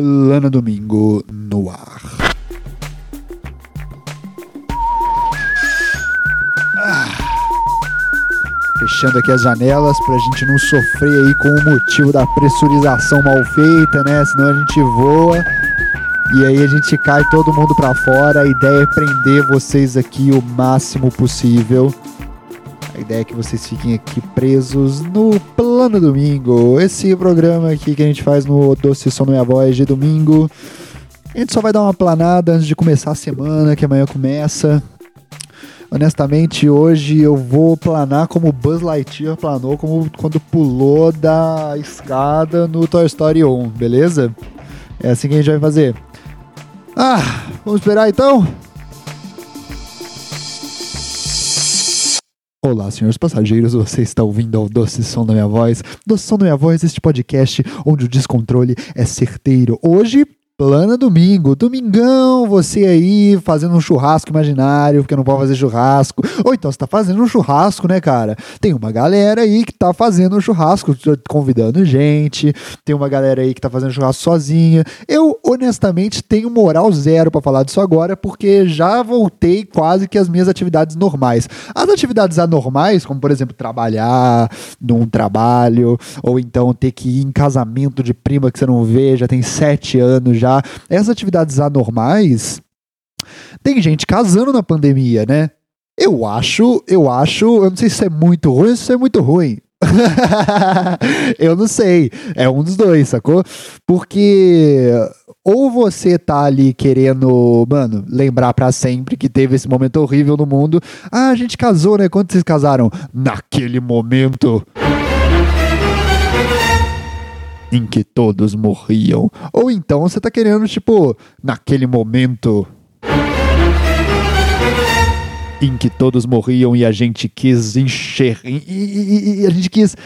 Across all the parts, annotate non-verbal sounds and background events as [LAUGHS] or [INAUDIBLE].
Plana Domingo no ar. Ah. Fechando aqui as janelas pra gente não sofrer aí com o motivo da pressurização mal feita, né? Senão a gente voa e aí a gente cai todo mundo pra fora. A ideia é prender vocês aqui o máximo possível. A ideia é que vocês fiquem aqui presos no Plano Domingo. Esse programa aqui que a gente faz no Doce Som Minha Voz de domingo. A gente só vai dar uma planada antes de começar a semana, que amanhã começa. Honestamente, hoje eu vou planar como Buzz Lightyear planou como quando pulou da escada no Toy Story 1, beleza? É assim que a gente vai fazer. Ah, vamos esperar então? Olá, senhores passageiros, você está ouvindo ao Doce Som da Minha Voz. Doce Som da Minha Voz, este podcast onde o descontrole é certeiro. Hoje, Plana Domingo, domingão, você aí fazendo um churrasco imaginário, porque não pode fazer churrasco. Ou então você tá fazendo um churrasco, né, cara? Tem uma galera aí que tá fazendo um churrasco, convidando gente. Tem uma galera aí que tá fazendo churrasco sozinha. Eu, honestamente, tenho moral zero para falar disso agora, porque já voltei quase que às minhas atividades normais. As atividades anormais, como por exemplo, trabalhar num trabalho, ou então ter que ir em casamento de prima que você não vê, já tem sete anos já essas atividades anormais, tem gente casando na pandemia, né? Eu acho, eu acho, eu não sei se isso é muito ruim ou se isso é muito ruim. [LAUGHS] eu não sei. É um dos dois, sacou? Porque ou você tá ali querendo, mano, lembrar para sempre que teve esse momento horrível no mundo. Ah, a gente casou, né? Quando vocês casaram? Naquele momento em que todos morriam. Ou então você tá querendo, tipo, naquele momento em que todos morriam e a gente quis encher. E, e, e, a gente quis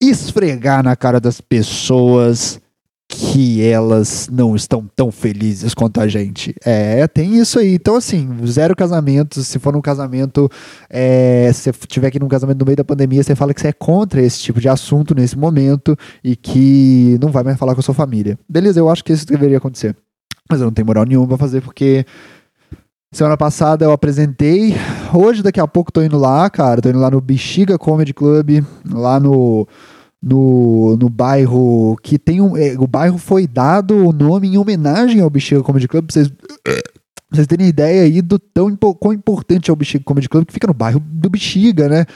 esfregar na cara das pessoas que elas não estão tão felizes quanto a gente. É, tem isso aí. Então, assim, zero casamentos. Se for num casamento, é, se você tiver aqui num casamento no meio da pandemia, você fala que você é contra esse tipo de assunto nesse momento e que não vai mais falar com a sua família. Beleza, eu acho que isso deveria acontecer. Mas eu não tenho moral nenhuma pra fazer porque. Semana passada eu apresentei. Hoje, daqui a pouco, tô indo lá, cara. Tô indo lá no Bexiga Comedy Club, lá no no, no bairro que tem um. É, o bairro foi dado o nome em homenagem ao Bexiga Comedy Club. Pra vocês, pra vocês terem ideia aí do tão quão importante é o Bexiga Comedy Club, que fica no bairro do Bexiga, né?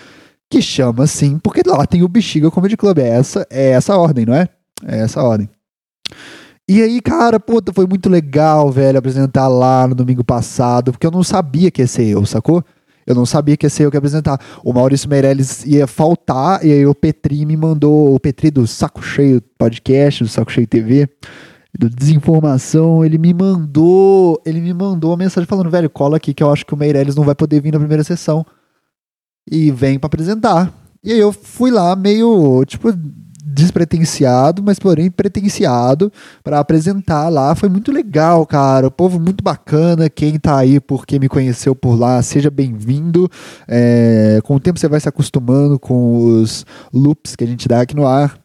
Que chama assim, porque lá tem o Bexiga Comedy Club. É essa, é essa a ordem, não é? É essa a ordem. E aí, cara, puta, foi muito legal, velho, apresentar lá no domingo passado, porque eu não sabia que ia ser eu, sacou? Eu não sabia que ia ser eu que ia apresentar. O Maurício Meirelles ia faltar, e aí o Petri me mandou, o Petri do Saco Cheio Podcast, do Saco Cheio TV, do Desinformação, ele me mandou, ele me mandou uma mensagem falando, velho, cola aqui que eu acho que o Meirelles não vai poder vir na primeira sessão. E vem para apresentar. E aí eu fui lá meio, tipo, despretensiado, mas porém pretenciado para apresentar lá. Foi muito legal, cara. O povo muito bacana. Quem tá aí porque me conheceu por lá, seja bem-vindo. É, com o tempo você vai se acostumando com os loops que a gente dá aqui no ar.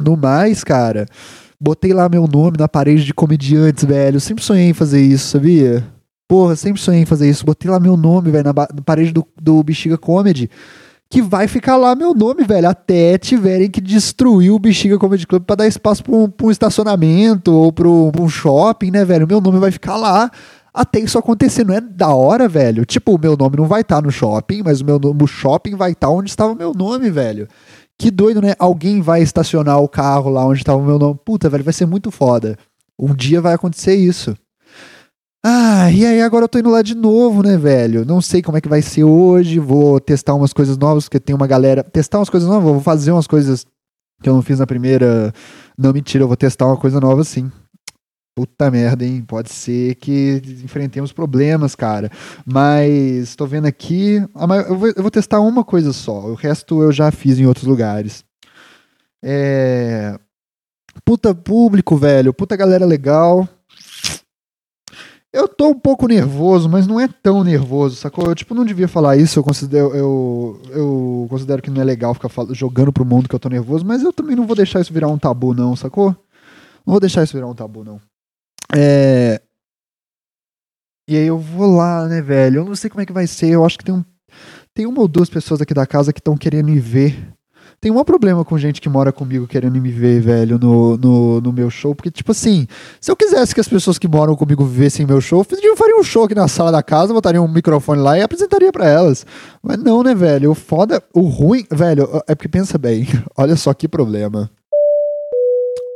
No mais, cara, botei lá meu nome na parede de comediantes, velho. Eu sempre sonhei em fazer isso, sabia? Porra, sempre sonhei em fazer isso. Botei lá meu nome, velho, na, na parede do, do Bexiga Comedy que vai ficar lá meu nome, velho, até tiverem que destruir o Bexiga Comedy Club para dar espaço para um, um, estacionamento ou para um shopping, né, velho? Meu nome vai ficar lá até isso acontecer. Não é da hora, velho? Tipo, o meu nome não vai estar tá no shopping, mas o meu o shopping vai estar tá onde estava o meu nome, velho. Que doido, né? Alguém vai estacionar o carro lá onde estava o meu nome. Puta, velho, vai ser muito foda. Um dia vai acontecer isso. Ah, e aí agora eu tô indo lá de novo, né, velho? Não sei como é que vai ser hoje, vou testar umas coisas novas, porque tem uma galera. Testar umas coisas novas, vou fazer umas coisas que eu não fiz na primeira. Não, mentira, eu vou testar uma coisa nova sim. Puta merda, hein? Pode ser que enfrentemos problemas, cara. Mas tô vendo aqui. Eu vou, eu vou testar uma coisa só. O resto eu já fiz em outros lugares. É. Puta público, velho. Puta galera legal. Eu tô um pouco nervoso, mas não é tão nervoso, sacou? Eu, tipo, não devia falar isso, eu considero, eu, eu considero que não é legal ficar jogando pro mundo que eu tô nervoso, mas eu também não vou deixar isso virar um tabu, não, sacou? Não vou deixar isso virar um tabu, não. É. E aí eu vou lá, né, velho? Eu não sei como é que vai ser. Eu acho que tem um. Tem uma ou duas pessoas aqui da casa que estão querendo me ver tem um problema com gente que mora comigo querendo me ver, velho, no, no, no, meu show. Porque, tipo assim, se eu quisesse que as pessoas que moram comigo vivessem meu show, eu faria um show aqui na sala da casa, botaria um microfone lá e apresentaria para elas. Mas não, né, velho? O foda, o ruim, velho, é porque pensa bem, [LAUGHS] olha só que problema.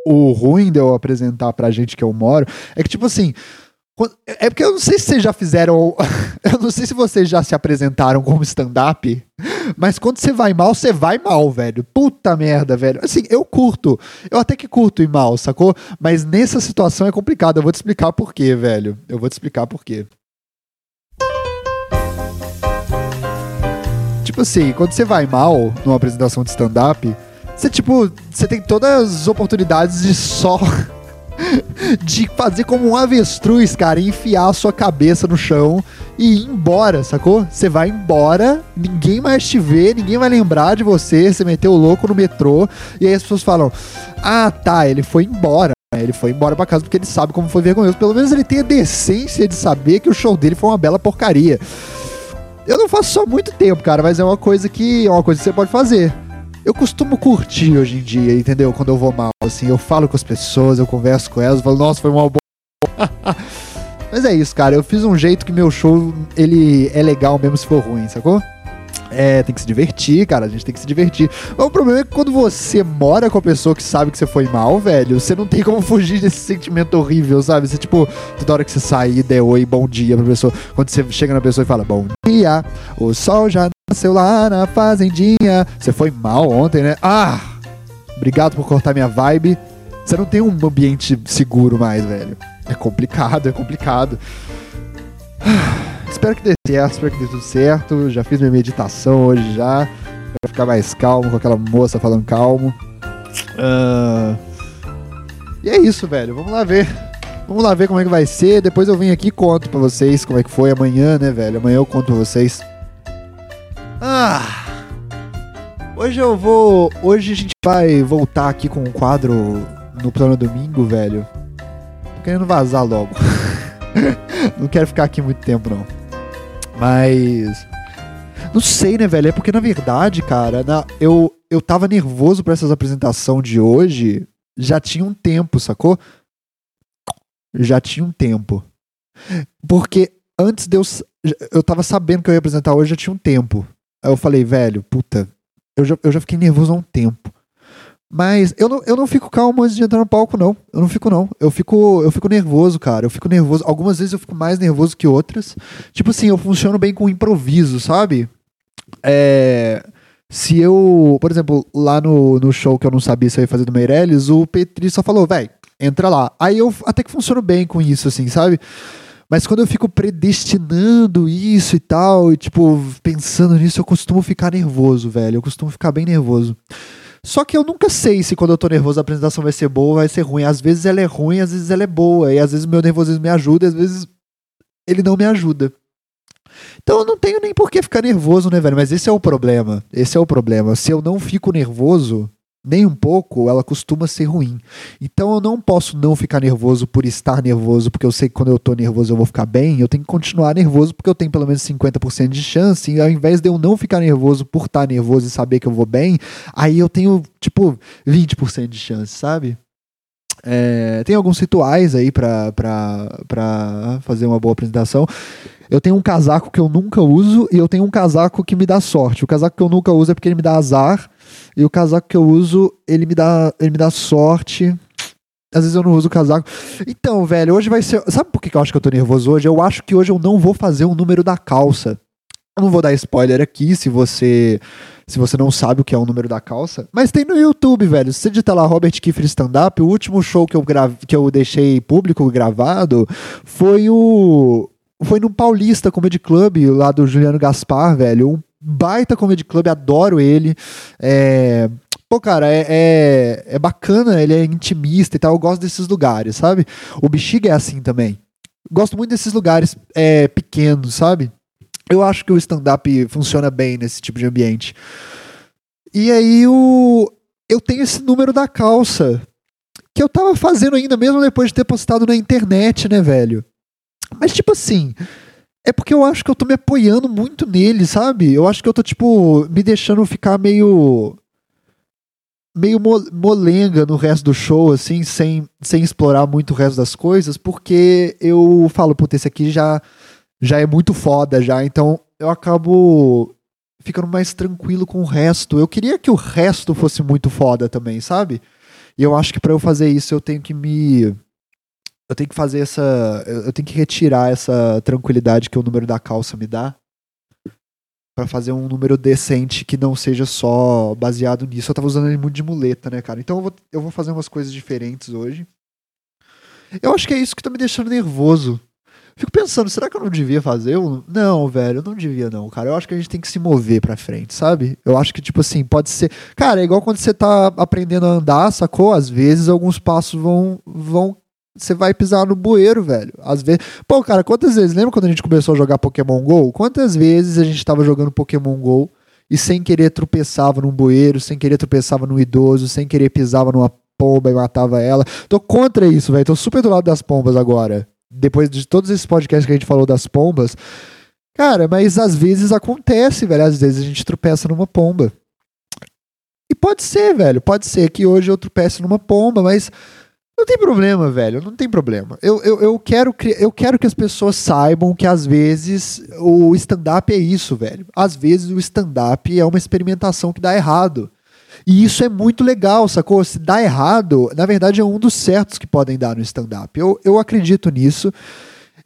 O ruim de eu apresentar pra gente que eu moro é que, tipo assim, é porque eu não sei se vocês já fizeram. [LAUGHS] Eu não sei se vocês já se apresentaram como stand-up. Mas quando você vai mal, você vai mal, velho. Puta merda, velho. Assim, eu curto. Eu até que curto ir mal, sacou? Mas nessa situação é complicado. Eu vou te explicar por quê, velho. Eu vou te explicar por quê. Tipo assim, quando você vai mal numa apresentação de stand-up, você, tipo, você tem todas as oportunidades de só [LAUGHS] [LAUGHS] de fazer como um avestruz, cara, enfiar a sua cabeça no chão e ir embora, sacou? Você vai embora, ninguém mais te vê, ninguém vai lembrar de você, você meteu o louco no metrô, e aí as pessoas falam: Ah, tá, ele foi embora. Ele foi embora pra casa porque ele sabe como foi vergonhoso. Pelo menos ele tem a decência de saber que o show dele foi uma bela porcaria. Eu não faço só muito tempo, cara, mas é uma coisa que é uma coisa que você pode fazer eu costumo curtir hoje em dia, entendeu? Quando eu vou mal, assim, eu falo com as pessoas, eu converso com elas, falo, nossa, foi uma boa. [LAUGHS] Mas é isso, cara. Eu fiz um jeito que meu show ele é legal mesmo se for ruim, sacou? É, tem que se divertir, cara. A gente tem que se divertir. Mas o problema é que quando você mora com a pessoa que sabe que você foi mal, velho, você não tem como fugir desse sentimento horrível, sabe? Você, tipo, toda hora que você sair, der oi, bom dia pra pessoa. Quando você chega na pessoa e fala, bom dia, o sol já nasceu lá na fazendinha. Você foi mal ontem, né? Ah! Obrigado por cortar minha vibe. Você não tem um ambiente seguro mais, velho. É complicado, é complicado. [SIGHS] espero que dê certo, espero que dê tudo certo. Já fiz minha meditação hoje já. Pra ficar mais calmo com aquela moça falando calmo. Uh... E é isso, velho. Vamos lá ver. Vamos lá ver como é que vai ser. Depois eu venho aqui e conto pra vocês como é que foi amanhã, né, velho? Amanhã eu conto pra vocês. Ah! Hoje eu vou. Hoje a gente vai voltar aqui com um quadro no plano domingo, velho. Tô querendo vazar logo. [LAUGHS] não quero ficar aqui muito tempo, não. Mas. Não sei, né, velho? É porque, na verdade, cara, na, eu, eu tava nervoso pra essas apresentação de hoje. Já tinha um tempo, sacou? Já tinha um tempo. Porque antes de eu. Eu tava sabendo que eu ia apresentar hoje já tinha um tempo. Aí eu falei, velho, puta, eu já, eu já fiquei nervoso há um tempo. Mas eu não, eu não fico calmo antes de entrar no palco, não. Eu não fico, não. Eu fico, eu fico nervoso, cara. Eu fico nervoso. Algumas vezes eu fico mais nervoso que outras. Tipo assim, eu funciono bem com improviso, sabe? É. Se eu. Por exemplo, lá no, no show que eu não sabia se eu ia fazer do Meirelles, o Petri só falou, velho, entra lá. Aí eu até que funciono bem com isso, assim, sabe? Mas quando eu fico predestinando isso e tal, e tipo, pensando nisso, eu costumo ficar nervoso, velho. Eu costumo ficar bem nervoso. Só que eu nunca sei se quando eu tô nervoso a apresentação vai ser boa ou vai ser ruim. Às vezes ela é ruim, às vezes ela é boa. E às vezes meu nervosismo me ajuda, às vezes ele não me ajuda. Então eu não tenho nem por que ficar nervoso, né, velho? Mas esse é o problema. Esse é o problema. Se eu não fico nervoso, nem um pouco, ela costuma ser ruim. Então eu não posso não ficar nervoso por estar nervoso, porque eu sei que quando eu tô nervoso eu vou ficar bem. Eu tenho que continuar nervoso porque eu tenho pelo menos 50% de chance. E ao invés de eu não ficar nervoso por estar nervoso e saber que eu vou bem, aí eu tenho, tipo, 20% de chance, sabe? É, tem alguns rituais aí pra fazer uma boa apresentação. Eu tenho um casaco que eu nunca uso e eu tenho um casaco que me dá sorte. O casaco que eu nunca uso é porque ele me dá azar. E o casaco que eu uso, ele me dá, ele me dá sorte. Às vezes eu não uso o casaco. Então, velho, hoje vai ser. Sabe por que eu acho que eu tô nervoso hoje? Eu acho que hoje eu não vou fazer o número da calça. Eu não vou dar spoiler aqui se você se você não sabe o que é o número da calça. Mas tem no YouTube, velho. Se você digitar lá Robert Kiefer Stand Up, o último show que eu, grave, que eu deixei público gravado foi o. Foi no Paulista Comedy Club, lá do Juliano Gaspar, velho. Um baita comedy club, adoro ele. É, pô, cara, é, é, é, bacana, ele é intimista e tal. Eu gosto desses lugares, sabe? O Bexiga é assim também. Gosto muito desses lugares é, pequenos, sabe? Eu acho que o stand-up funciona bem nesse tipo de ambiente. E aí o, eu tenho esse número da calça. que eu tava fazendo ainda mesmo depois de ter postado na internet, né, velho? Mas tipo assim, é porque eu acho que eu tô me apoiando muito nele, sabe? Eu acho que eu tô, tipo, me deixando ficar meio. meio molenga no resto do show, assim, sem, sem explorar muito o resto das coisas, porque eu falo, puta, esse aqui já, já é muito foda, já, então eu acabo ficando mais tranquilo com o resto. Eu queria que o resto fosse muito foda também, sabe? E eu acho que para eu fazer isso eu tenho que me eu tenho que fazer essa. Eu tenho que retirar essa tranquilidade que o número da calça me dá. para fazer um número decente que não seja só baseado nisso. Eu tava usando ele muito de muleta, né, cara? Então eu vou, eu vou fazer umas coisas diferentes hoje. Eu acho que é isso que tá me deixando nervoso. Fico pensando, será que eu não devia fazer? Eu, não, velho, eu não devia não, cara. Eu acho que a gente tem que se mover pra frente, sabe? Eu acho que, tipo assim, pode ser... Cara, é igual quando você tá aprendendo a andar, sacou? Às vezes alguns passos vão, vão você vai pisar no bueiro, velho. Às vezes. Pô, cara, quantas vezes. Lembra quando a gente começou a jogar Pokémon GO? Quantas vezes a gente tava jogando Pokémon GO e sem querer tropeçava num bueiro, sem querer tropeçava num idoso, sem querer pisava numa pomba e matava ela. Tô contra isso, velho. Tô super do lado das pombas agora. Depois de todos esses podcasts que a gente falou das pombas. Cara, mas às vezes acontece, velho. Às vezes a gente tropeça numa pomba. E pode ser, velho. Pode ser que hoje eu tropece numa pomba, mas não tem problema, velho. Não tem problema. Eu, eu, eu, quero, eu quero que as pessoas saibam que às vezes o stand-up é isso, velho. Às vezes o stand-up é uma experimentação que dá errado. E isso é muito legal, sacou? Se dá errado, na verdade é um dos certos que podem dar no stand-up. Eu, eu acredito nisso.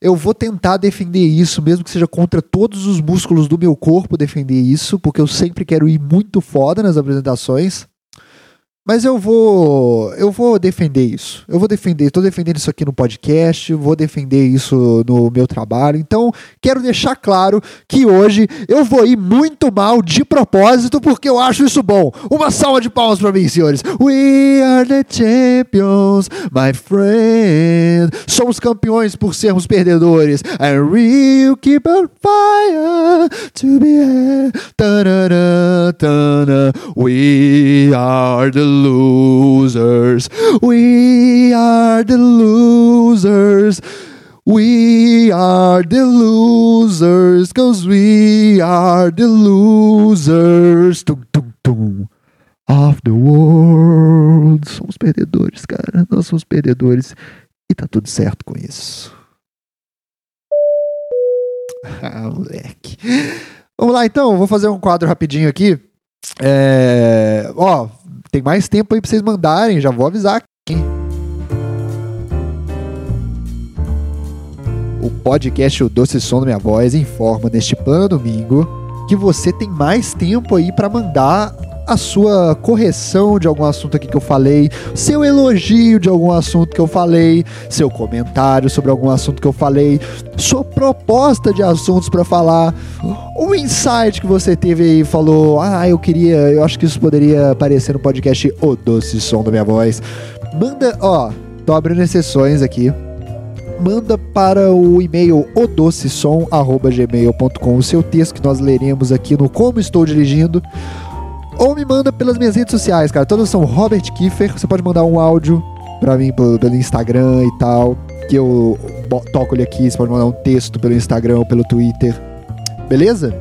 Eu vou tentar defender isso, mesmo que seja contra todos os músculos do meu corpo defender isso, porque eu sempre quero ir muito foda nas apresentações. Mas eu vou, eu vou defender isso. Eu vou defender, estou defendendo isso aqui no podcast, vou defender isso no meu trabalho. Então, quero deixar claro que hoje eu vou ir muito mal de propósito porque eu acho isso bom. Uma salva de palmas para mim, senhores. We are the champions, my friend. Somos campeões por sermos perdedores. And we'll keep on fire to be here. We are the losers. We are the losers. We are the losers, cause we are the losers. Tum, tum, tum. Of the world. Somos perdedores, cara. Nós somos perdedores. E tá tudo certo com isso. [LAUGHS] Ah, moleque. Vamos lá então, vou fazer um quadro rapidinho aqui. É... Ó, tem mais tempo aí pra vocês mandarem, já vou avisar aqui. O podcast O Doce Som da Minha Voz informa neste plano domingo que você tem mais tempo aí para mandar a sua correção de algum assunto aqui que eu falei, seu elogio de algum assunto que eu falei, seu comentário sobre algum assunto que eu falei, sua proposta de assuntos para falar, um insight que você teve aí falou, ah, eu queria, eu acho que isso poderia aparecer no podcast O Doce Som da Minha Voz. Manda, ó, tô abrindo exceções aqui manda para o e-mail odocesom.gmail.com o seu texto que nós leremos aqui no Como Estou Dirigindo ou me manda pelas minhas redes sociais, cara. Todas são Robert Kiefer. Você pode mandar um áudio pra mim pelo, Instagram e tal. Que eu toco ele aqui. Você pode mandar um texto pelo Instagram ou pelo Twitter. Beleza?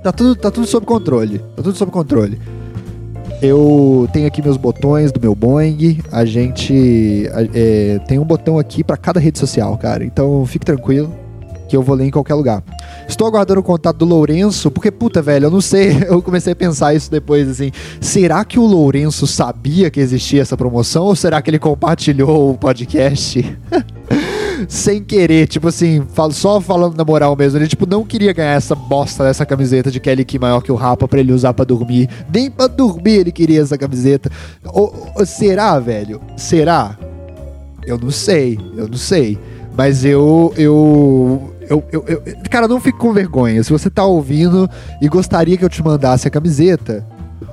Tá tudo, tá tudo sob controle. Tá tudo sob controle. Eu tenho aqui meus botões do meu Boeing. A gente é, tem um botão aqui para cada rede social, cara. Então fique tranquilo que eu vou ler em qualquer lugar. Estou aguardando o contato do Lourenço, porque, puta, velho, eu não sei, [LAUGHS] eu comecei a pensar isso depois, assim, será que o Lourenço sabia que existia essa promoção, ou será que ele compartilhou o podcast? [LAUGHS] Sem querer, tipo assim, só falando na moral mesmo, ele, tipo, não queria ganhar essa bosta dessa camiseta de Kelly Key maior que o Rapa pra ele usar pra dormir, nem pra dormir ele queria essa camiseta. Ou, ou será, velho? Será? Eu não sei, eu não sei. Mas eu, eu eu, eu, eu, cara, não fique com vergonha. Se você tá ouvindo e gostaria que eu te mandasse a camiseta,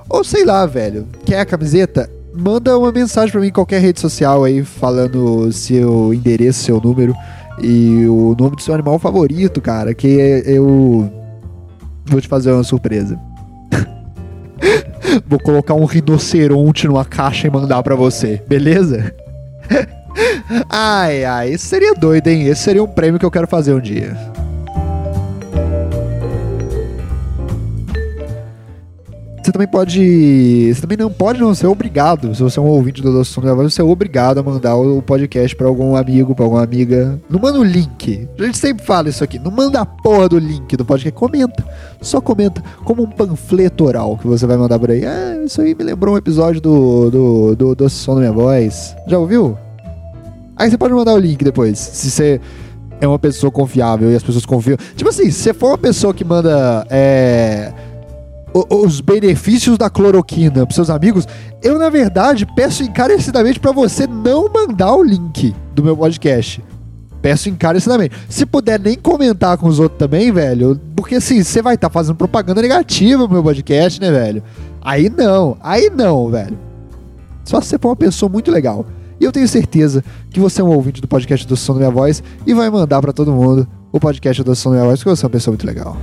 ou sei lá, velho, quer a camiseta? Manda uma mensagem para mim em qualquer rede social aí, falando seu endereço, seu número e o nome do seu animal favorito, cara, que eu vou te fazer uma surpresa. [LAUGHS] vou colocar um rinoceronte numa caixa e mandar para você, beleza? [LAUGHS] ai, ai, isso seria doido, hein? Esse seria um prêmio que eu quero fazer um dia. Você também pode. Você também não pode não ser obrigado. Se você é um ouvinte do Doce Som da Voz, você é obrigado a mandar o podcast pra algum amigo, pra alguma amiga. Não manda o link. A gente sempre fala isso aqui. Não manda a porra do link do podcast. Comenta. Só comenta. Como um panfleto oral que você vai mandar por aí. Ah, isso aí me lembrou um episódio do, do, do Doce Som da Minha Voz. Já ouviu? Aí você pode mandar o link depois. Se você é uma pessoa confiável e as pessoas confiam. Tipo assim, se você for uma pessoa que manda. É os benefícios da cloroquina para seus amigos, eu na verdade peço encarecidamente para você não mandar o link do meu podcast. Peço encarecidamente. Se puder nem comentar com os outros também, velho, porque assim, você vai estar tá fazendo propaganda negativa pro meu podcast, né, velho? Aí não, aí não, velho. Só se você for uma pessoa muito legal. E eu tenho certeza que você é um ouvinte do podcast do Som da Minha Voz e vai mandar para todo mundo o podcast do Som da Minha Voz, porque você é uma pessoa muito legal.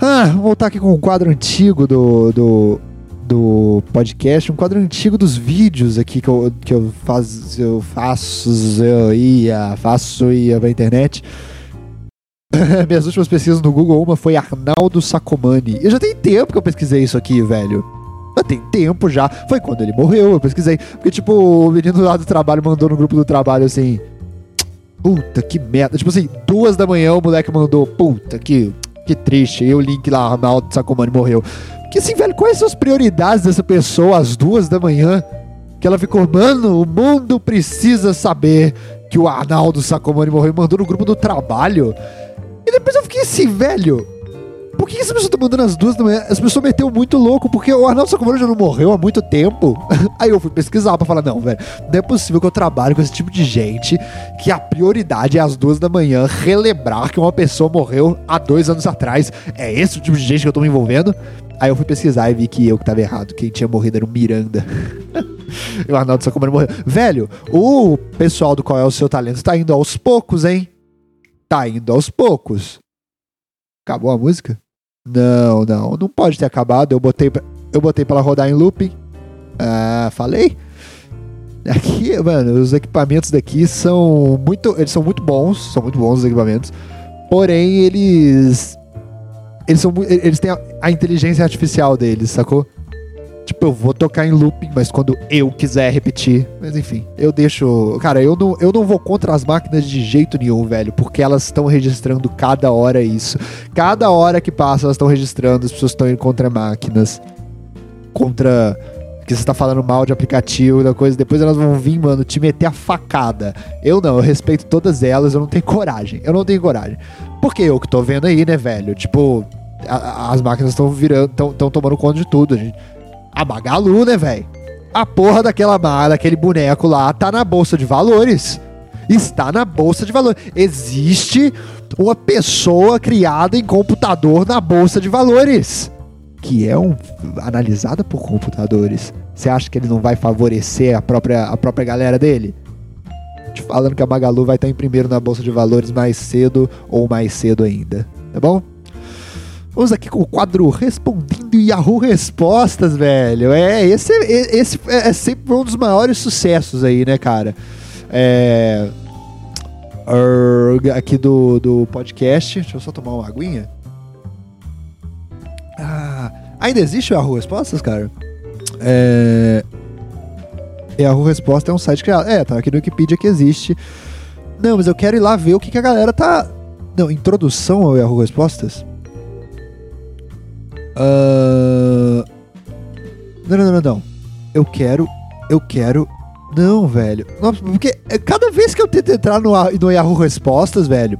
Ah, voltar aqui com um quadro antigo do, do, do podcast, um quadro antigo dos vídeos aqui que eu, que eu, faz, eu faço, eu ia, faço, ia pra internet. [LAUGHS] Minhas últimas pesquisas no Google, uma foi Arnaldo Sacomani. Eu já tem tempo que eu pesquisei isso aqui, velho. Já tem tempo já. Foi quando ele morreu, eu pesquisei. Porque, tipo, o menino lá do trabalho mandou no grupo do trabalho assim. Puta que merda. Tipo assim, duas da manhã o moleque mandou. Puta que que triste. E o link lá, Arnaldo Sacomani morreu. Que assim, velho, quais são as prioridades dessa pessoa às duas da manhã? Que ela ficou, mano, o mundo precisa saber que o Arnaldo Sacomani morreu e mandou no grupo do trabalho. E depois eu fiquei assim, velho. Por que essa pessoa tá mandando as duas da manhã? As pessoas meteu muito louco, porque o Arnaldo Sacomani já não morreu há muito tempo. [LAUGHS] Aí eu fui pesquisar pra falar, não, velho, não é possível que eu trabalhe com esse tipo de gente que a prioridade é às duas da manhã relembrar que uma pessoa morreu há dois anos atrás. É esse o tipo de gente que eu tô me envolvendo? Aí eu fui pesquisar e vi que eu que tava errado. Quem tinha morrido era o Miranda. [LAUGHS] e o Arnaldo Sacomani morreu. Velho, o pessoal do Qual é o Seu Talento tá indo aos poucos, hein? Tá indo aos poucos. Acabou a música? Não, não, não pode ter acabado. Eu botei, eu botei para rodar em looping. Ah, falei. Aqui, mano, os equipamentos daqui são muito, eles são muito bons, são muito bons os equipamentos. Porém, eles eles são eles têm a, a inteligência artificial deles, sacou? Eu vou tocar em looping, mas quando eu quiser repetir. Mas enfim, eu deixo. Cara, eu não, eu não vou contra as máquinas de jeito nenhum, velho. Porque elas estão registrando cada hora isso. Cada hora que passa, elas estão registrando, as pessoas estão indo contra máquinas. Contra. Que você tá falando mal de aplicativo da coisa. Depois elas vão vir, mano, te meter a facada. Eu não, eu respeito todas elas, eu não tenho coragem. Eu não tenho coragem. Porque eu que tô vendo aí, né, velho? Tipo, a, as máquinas estão virando, estão tomando conta de tudo. A gente a Magalu, né, velho? A porra daquela daquele boneco lá tá na bolsa de valores. Está na bolsa de valores. Existe uma pessoa criada em computador na bolsa de valores, que é um analisada por computadores. Você acha que ele não vai favorecer a própria a própria galera dele? Te falando que a Magalu vai estar em primeiro na bolsa de valores mais cedo ou mais cedo ainda, tá bom? Vamos aqui com o quadro Respondendo Yahoo Respostas, velho. É, esse, esse é sempre um dos maiores sucessos aí, né, cara? É. Aqui do, do podcast. Deixa eu só tomar uma aguinha. Ah, ainda existe o Yahoo Respostas, cara? É. Yahoo Resposta é um site criado. É, tá aqui no Wikipedia que existe. Não, mas eu quero ir lá ver o que, que a galera tá. Não, introdução ao Yahoo Respostas? Uh... Não, não, não, não. Eu quero. Eu quero. Não, velho. Nossa, porque cada vez que eu tento entrar no, no Yahoo Respostas, velho,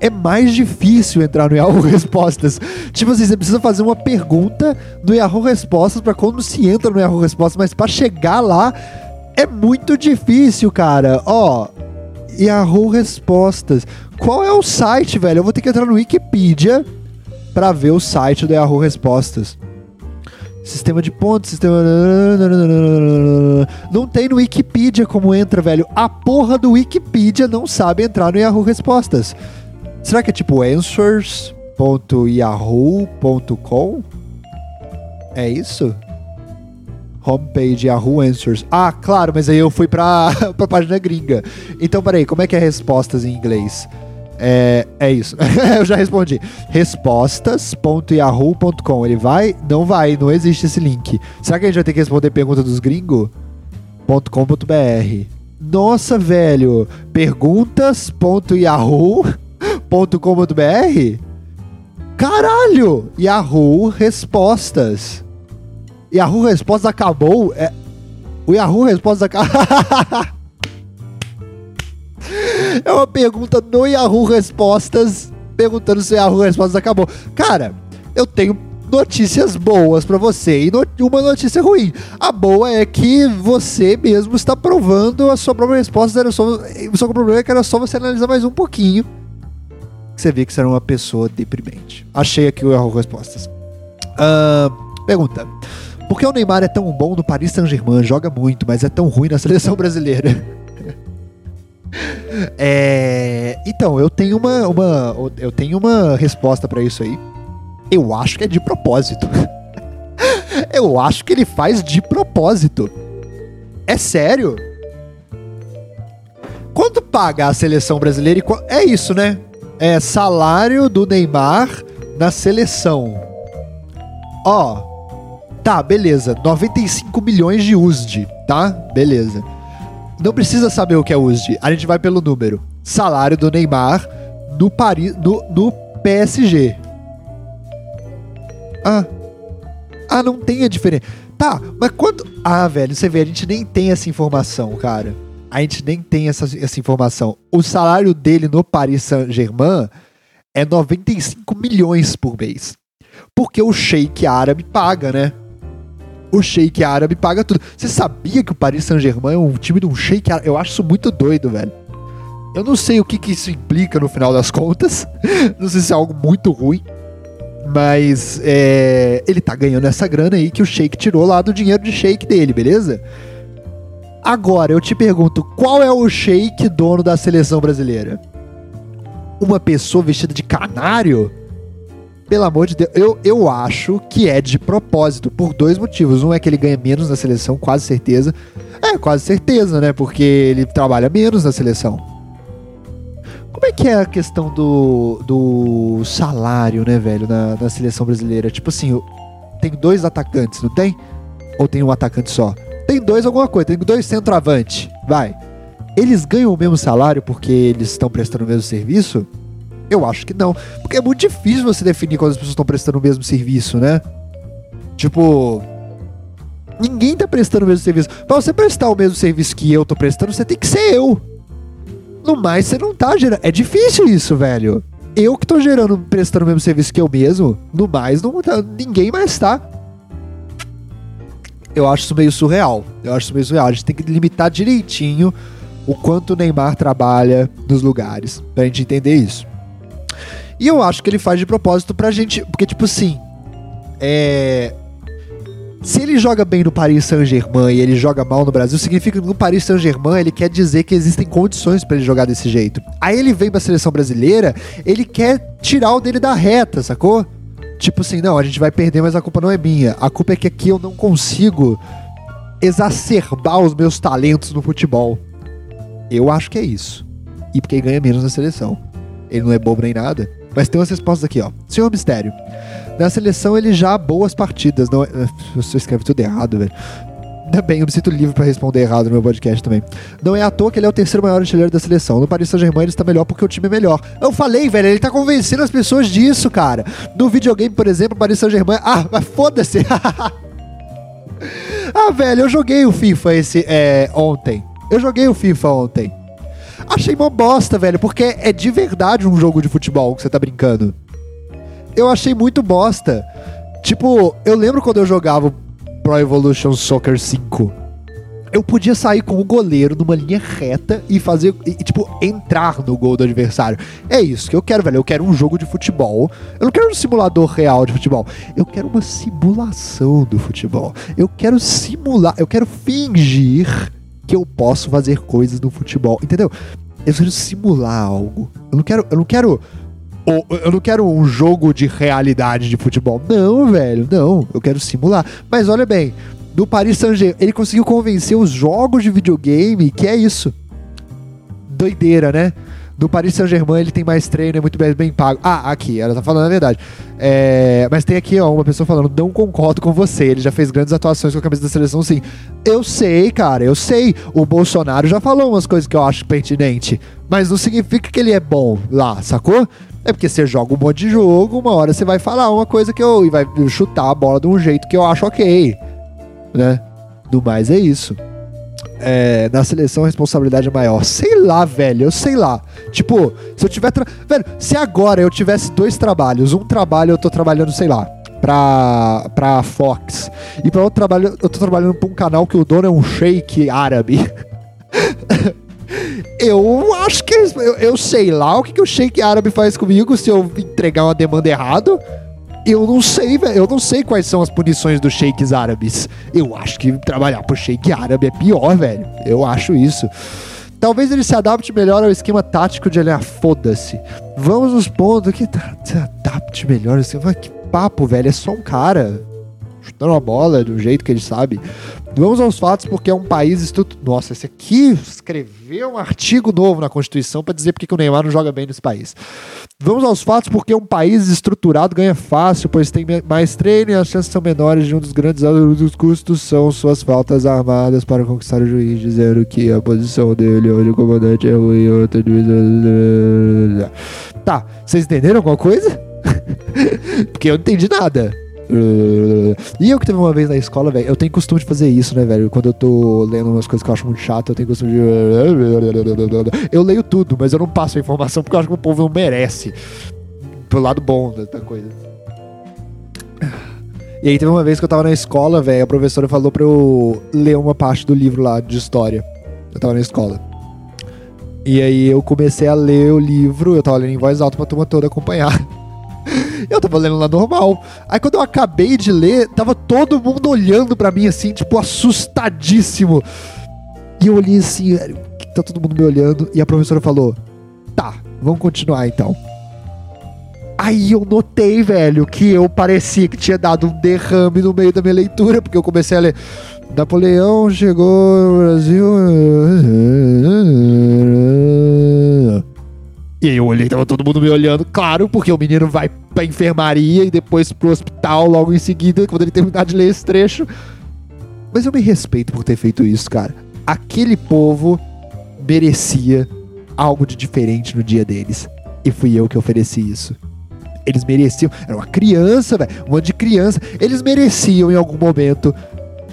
é mais difícil entrar no Yahoo [LAUGHS] Respostas. Tipo assim, você precisa fazer uma pergunta no Yahoo Respostas para quando se entra no Yahoo Respostas, mas para chegar lá é muito difícil, cara. Ó, Yahoo Respostas. Qual é o site, velho? Eu vou ter que entrar no Wikipedia para ver o site do Yahoo Respostas. Sistema de pontos, sistema. Não tem no Wikipedia como entra, velho. A porra do Wikipedia não sabe entrar no Yahoo Respostas. Será que é tipo answers.yahoo.com? É isso? Homepage Yahoo Answers. Ah, claro, mas aí eu fui pra, [LAUGHS] pra página gringa. Então, peraí, como é que é respostas em inglês? É, é isso. [LAUGHS] eu já respondi. Respostas.yahoo.com. Ele vai? Não vai, não existe esse link. Será que a gente vai ter que responder pergunta dos gringos? .com.br. Nossa, velho. Perguntas.yahoo.com.br? Caralho! Yahoo Respostas. Yahoo Respostas acabou. É... O Yahoo Respostas acabou. [LAUGHS] é uma pergunta no Yahoo Respostas, perguntando se o Yahoo Respostas acabou. Cara, eu tenho notícias boas para você e uma notícia ruim. A boa é que você mesmo está provando a sua própria resposta. Era só, o seu problema é que era só você analisar mais um pouquinho. Você vê que você era uma pessoa deprimente. Achei aqui o Yahoo Respostas. Uh, pergunta. Por que o Neymar é tão bom no Paris Saint-Germain? Joga muito, mas é tão ruim na seleção brasileira. É, então, eu tenho uma, uma, eu tenho uma resposta para isso aí. Eu acho que é de propósito. [LAUGHS] eu acho que ele faz de propósito. É sério? Quanto paga a seleção brasileira? É isso, né? É salário do Neymar na seleção. Ó, Tá, beleza. 95 milhões de USD, tá? Beleza. Não precisa saber o que é USD. A gente vai pelo número. Salário do Neymar no, Paris, no, no PSG. Ah. Ah, não tem a diferença. Tá, mas quando. Ah, velho, você vê, a gente nem tem essa informação, cara. A gente nem tem essa, essa informação. O salário dele no Paris Saint-Germain é 95 milhões por mês. Porque o Sheik árabe paga, né? O sheik árabe paga tudo. Você sabia que o Paris Saint-Germain é um time de um sheik árabe? Eu acho isso muito doido, velho. Eu não sei o que, que isso implica no final das contas. [LAUGHS] não sei se é algo muito ruim. Mas é, ele tá ganhando essa grana aí que o Sheik tirou lá do dinheiro de Sheik dele, beleza? Agora eu te pergunto, qual é o Sheik dono da seleção brasileira? Uma pessoa vestida de canário? Pelo amor de Deus, eu, eu acho que é de propósito, por dois motivos. Um é que ele ganha menos na seleção, quase certeza. É, quase certeza, né? Porque ele trabalha menos na seleção. Como é que é a questão do, do salário, né, velho, na, na seleção brasileira? Tipo assim, tem dois atacantes, não tem? Ou tem um atacante só? Tem dois alguma coisa, tem dois centroavantes. Vai. Eles ganham o mesmo salário porque eles estão prestando o mesmo serviço? Eu acho que não. Porque é muito difícil você definir quando as pessoas estão prestando o mesmo serviço, né? Tipo. Ninguém tá prestando o mesmo serviço. Pra você prestar o mesmo serviço que eu tô prestando, você tem que ser eu. No mais, você não tá gerando. É difícil isso, velho. Eu que tô gerando, prestando o mesmo serviço que eu mesmo, no mais, não tá, ninguém mais tá. Eu acho isso meio surreal. Eu acho isso meio surreal. A gente tem que limitar direitinho o quanto o Neymar trabalha nos lugares, pra gente entender isso. E eu acho que ele faz de propósito pra gente. Porque, tipo assim. É. Se ele joga bem no Paris Saint-Germain e ele joga mal no Brasil, significa que no Paris Saint-Germain ele quer dizer que existem condições para ele jogar desse jeito. Aí ele vem pra seleção brasileira, ele quer tirar o dele da reta, sacou? Tipo assim, não, a gente vai perder, mas a culpa não é minha. A culpa é que aqui eu não consigo exacerbar os meus talentos no futebol. Eu acho que é isso. E porque ele ganha menos na seleção. Ele não é bobo nem nada. Mas tem umas respostas aqui, ó. Senhor Mistério. Na seleção ele já há boas partidas. Não é... Você escreve tudo errado, velho. Ainda bem, eu me sinto livre para responder errado no meu podcast também. Não é à toa que ele é o terceiro maior artilheiro da seleção. No Paris Saint-Germain ele está melhor porque o time é melhor. Eu falei, velho, ele tá convencendo as pessoas disso, cara. No videogame, por exemplo, Paris Saint-Germain. Ah, mas foda-se. [LAUGHS] ah, velho, eu joguei o FIFA esse é, ontem. Eu joguei o FIFA ontem. Achei uma bosta, velho, porque é de verdade um jogo de futebol que você tá brincando. Eu achei muito bosta. Tipo, eu lembro quando eu jogava Pro Evolution Soccer 5. Eu podia sair com o goleiro numa linha reta e fazer, e, tipo, entrar no gol do adversário. É isso que eu quero, velho. Eu quero um jogo de futebol. Eu não quero um simulador real de futebol. Eu quero uma simulação do futebol. Eu quero simular, eu quero fingir que eu posso fazer coisas no futebol, entendeu? Eu quero simular algo. Eu não quero, eu não quero eu não quero um jogo de realidade de futebol. Não, velho, não. Eu quero simular. Mas olha bem, No Paris Saint-Germain, ele conseguiu convencer os jogos de videogame que é isso. Doideira, né? No Paris Saint-Germain ele tem mais treino, é muito bem, bem pago. Ah, aqui, ela tá falando a verdade. É, mas tem aqui, ó, uma pessoa falando, não concordo com você, ele já fez grandes atuações com a camisa da seleção, sim. Eu sei, cara, eu sei. O Bolsonaro já falou umas coisas que eu acho pertinente, mas não significa que ele é bom lá, sacou? É porque você joga um monte de jogo, uma hora você vai falar uma coisa que eu. e vai chutar a bola de um jeito que eu acho ok. Né? Do mais é isso é, na seleção responsabilidade é maior. Sei lá, velho, eu sei lá. Tipo, se eu tiver. Tra... Velho, se agora eu tivesse dois trabalhos, um trabalho eu tô trabalhando, sei lá, pra, pra Fox, e pra outro trabalho eu tô trabalhando pra um canal que o dono é um shake árabe. [LAUGHS] eu acho que. Eu, eu, sei lá o que, que o shake árabe faz comigo se eu entregar uma demanda errado. Eu não sei, velho. Eu não sei quais são as punições dos sheiks árabes. Eu acho que trabalhar pro sheik árabe é pior, velho. Eu acho isso. Talvez ele se adapte melhor ao esquema tático de olhar, foda-se. Vamos nos pontos que se adapte melhor. Que papo, velho. É só um cara chutando a bola do jeito que ele sabe. Vamos aos fatos, porque é um país estruturado. Nossa, esse aqui escreveu um artigo novo na Constituição para dizer porque que o Neymar não joga bem nesse país. Vamos aos fatos, porque um país estruturado ganha fácil, pois tem mais treino e as chances são menores de um dos grandes dos custos são suas faltas armadas para conquistar o juiz, dizendo que a posição dele, onde o comandante é ruim, outra Tá, vocês entenderam alguma coisa? [LAUGHS] porque eu não entendi nada. E eu que teve uma vez na escola, velho, eu tenho costume de fazer isso, né, velho? Quando eu tô lendo umas coisas que eu acho muito chato, eu tenho costume de. Eu leio tudo, mas eu não passo a informação porque eu acho que o povo não merece. Pelo lado bom da coisa. E aí teve uma vez que eu tava na escola, velho, a professora falou pra eu ler uma parte do livro lá de história. Eu tava na escola. E aí eu comecei a ler o livro, eu tava lendo em voz alta pra turma toda acompanhar. Eu tava lendo lá normal. Aí quando eu acabei de ler, tava todo mundo olhando para mim assim, tipo, assustadíssimo. E eu olhei assim, tá todo mundo me olhando, e a professora falou: Tá, vamos continuar então. Aí eu notei, velho, que eu parecia que tinha dado um derrame no meio da minha leitura, porque eu comecei a ler. Napoleão chegou no Brasil. E aí eu olhei, tava todo mundo me olhando, claro, porque o menino vai pra enfermaria e depois pro hospital logo em seguida, quando ele terminar de ler esse trecho. Mas eu me respeito por ter feito isso, cara. Aquele povo merecia algo de diferente no dia deles. E fui eu que ofereci isso. Eles mereciam. Era uma criança, velho. Um monte de criança. Eles mereciam, em algum momento,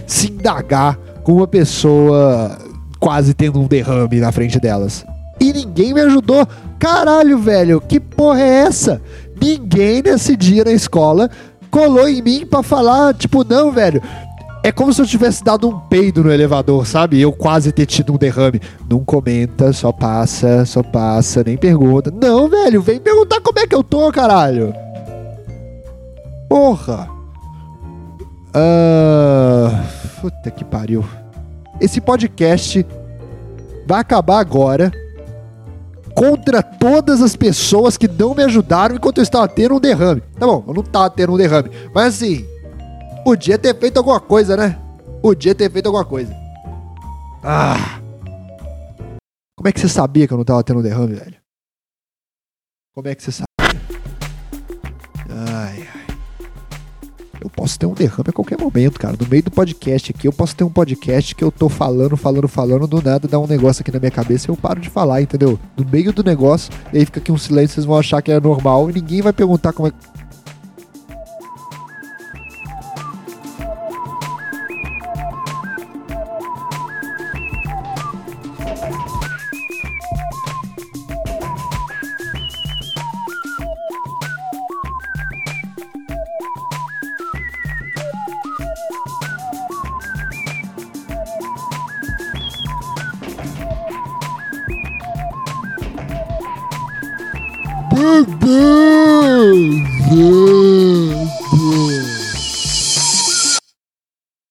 se indagar com uma pessoa quase tendo um derrame na frente delas. E ninguém me ajudou. Caralho, velho, que porra é essa? Ninguém nesse dia na escola colou em mim para falar, tipo, não, velho. É como se eu tivesse dado um peido no elevador, sabe? Eu quase ter tido um derrame. Não comenta, só passa, só passa, nem pergunta. Não, velho, vem perguntar como é que eu tô, caralho. Porra. Ah, puta que pariu. Esse podcast vai acabar agora contra todas as pessoas que não me ajudaram enquanto eu estava tendo um derrame. Tá bom, eu não estava tendo um derrame, mas assim, podia ter feito alguma coisa, né? Podia ter feito alguma coisa. Ah! Como é que você sabia que eu não estava tendo um derrame, velho? Como é que você sabia? Ai, ai. Posso ter um derrame a qualquer momento, cara. No meio do podcast aqui, eu posso ter um podcast que eu tô falando, falando, falando, do nada dá um negócio aqui na minha cabeça e eu paro de falar, entendeu? No meio do negócio, aí fica aqui um silêncio, vocês vão achar que é normal e ninguém vai perguntar como é.